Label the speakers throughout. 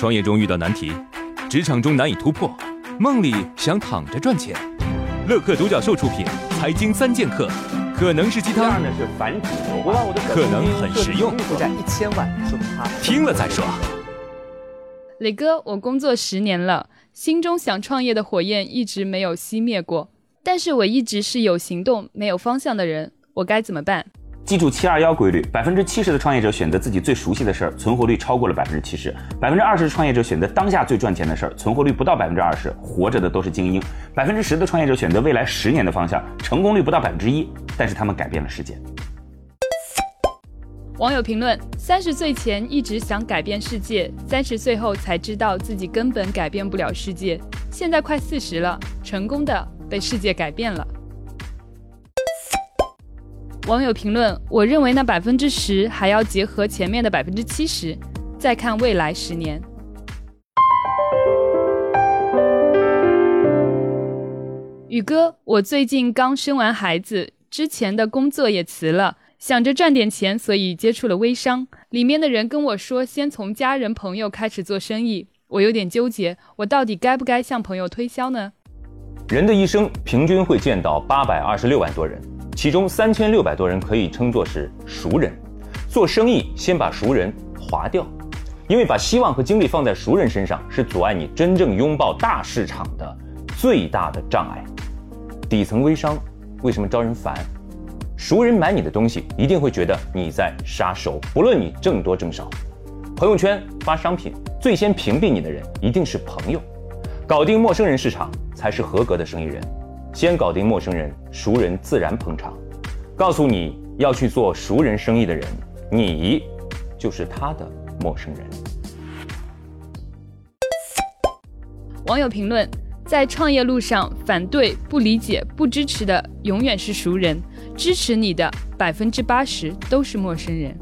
Speaker 1: 创业中遇到难题，职场中难以突破，梦里想躺着赚钱。乐客独角兽出品，《财经三剑客》可能是鸡汤，可能很实用，
Speaker 2: 负债一千万，说他
Speaker 1: 听了再说。
Speaker 3: 磊哥，我工作十年了，心中想创业的火焰一直没有熄灭过，但是我一直是有行动没有方向的人，我该怎么办？
Speaker 4: 记住七二幺规律，百分之七十的创业者选择自己最熟悉的事儿，存活率超过了百分之七十；百分之二十的创业者选择当下最赚钱的事儿，存活率不到百分之二十，活着的都是精英；百分之十的创业者选择未来十年的方向，成功率不到百分之一，但是他们改变了世界。
Speaker 3: 网友评论：三十岁前一直想改变世界，三十岁后才知道自己根本改变不了世界，现在快四十了，成功的被世界改变了。网友评论：我认为那百分之十还要结合前面的百分之七十，再看未来十年。宇哥，我最近刚生完孩子，之前的工作也辞了，想着赚点钱，所以接触了微商。里面的人跟我说，先从家人朋友开始做生意，我有点纠结，我到底该不该向朋友推销呢？
Speaker 5: 人的一生平均会见到八百二十六万多人。其中三千六百多人可以称作是熟人，做生意先把熟人划掉，因为把希望和精力放在熟人身上是阻碍你真正拥抱大市场的最大的障碍。底层微商为什么招人烦？熟人买你的东西一定会觉得你在杀熟，不论你挣多挣少。朋友圈发商品，最先屏蔽你的人一定是朋友，搞定陌生人市场才是合格的生意人。先搞定陌生人，熟人自然捧场。告诉你要去做熟人生意的人，你就是他的陌生人。
Speaker 3: 网友评论：在创业路上，反对、不理解、不支持的永远是熟人，支持你的百分之八十都是陌生人。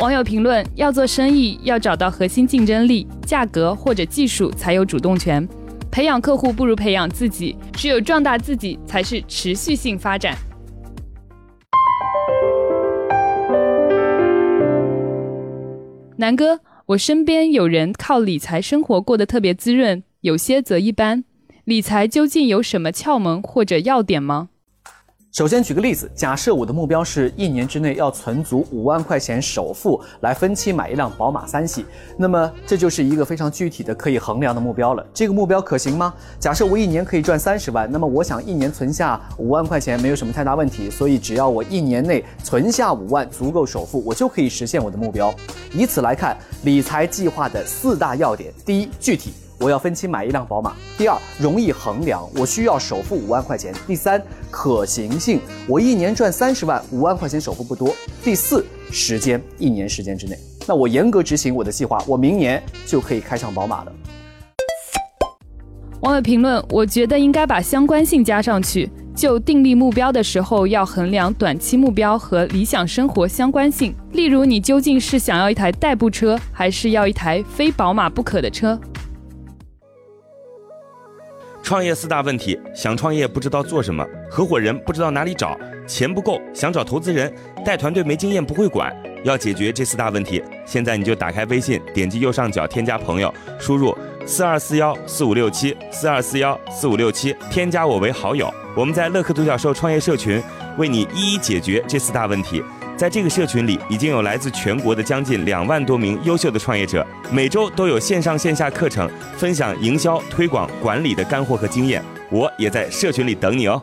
Speaker 3: 网友评论：要做生意，要找到核心竞争力，价格或者技术才有主动权。培养客户不如培养自己，只有壮大自己才是持续性发展。南哥，我身边有人靠理财生活过得特别滋润，有些则一般。理财究竟有什么窍门或者要点吗？
Speaker 2: 首先举个例子，假设我的目标是一年之内要存足五万块钱首付来分期买一辆宝马三系，那么这就是一个非常具体的可以衡量的目标了。这个目标可行吗？假设我一年可以赚三十万，那么我想一年存下五万块钱没有什么太大问题，所以只要我一年内存下五万足够首付，我就可以实现我的目标。以此来看，理财计划的四大要点：第一，具体。我要分期买一辆宝马。第二，容易衡量，我需要首付五万块钱。第三，可行性，我一年赚三十万，五万块钱首付不多。第四，时间，一年时间之内，那我严格执行我的计划，我明年就可以开上宝马了。
Speaker 3: 网友评论：我觉得应该把相关性加上去，就订立目标的时候要衡量短期目标和理想生活相关性。例如，你究竟是想要一台代步车，还是要一台非宝马不可的车？
Speaker 6: 创业四大问题：想创业不知道做什么，合伙人不知道哪里找，钱不够想找投资人，带团队没经验不会管。要解决这四大问题，现在你就打开微信，点击右上角添加朋友，输入四二四幺四五六七四二四幺四五六七，添加我为好友。我们在乐客独角兽创业社群为你一一解决这四大问题。在这个社群里，已经有来自全国的将近两万多名优秀的创业者，每周都有线上线下课程分享营销、推广、管理的干货和经验。我也在社群里等你哦。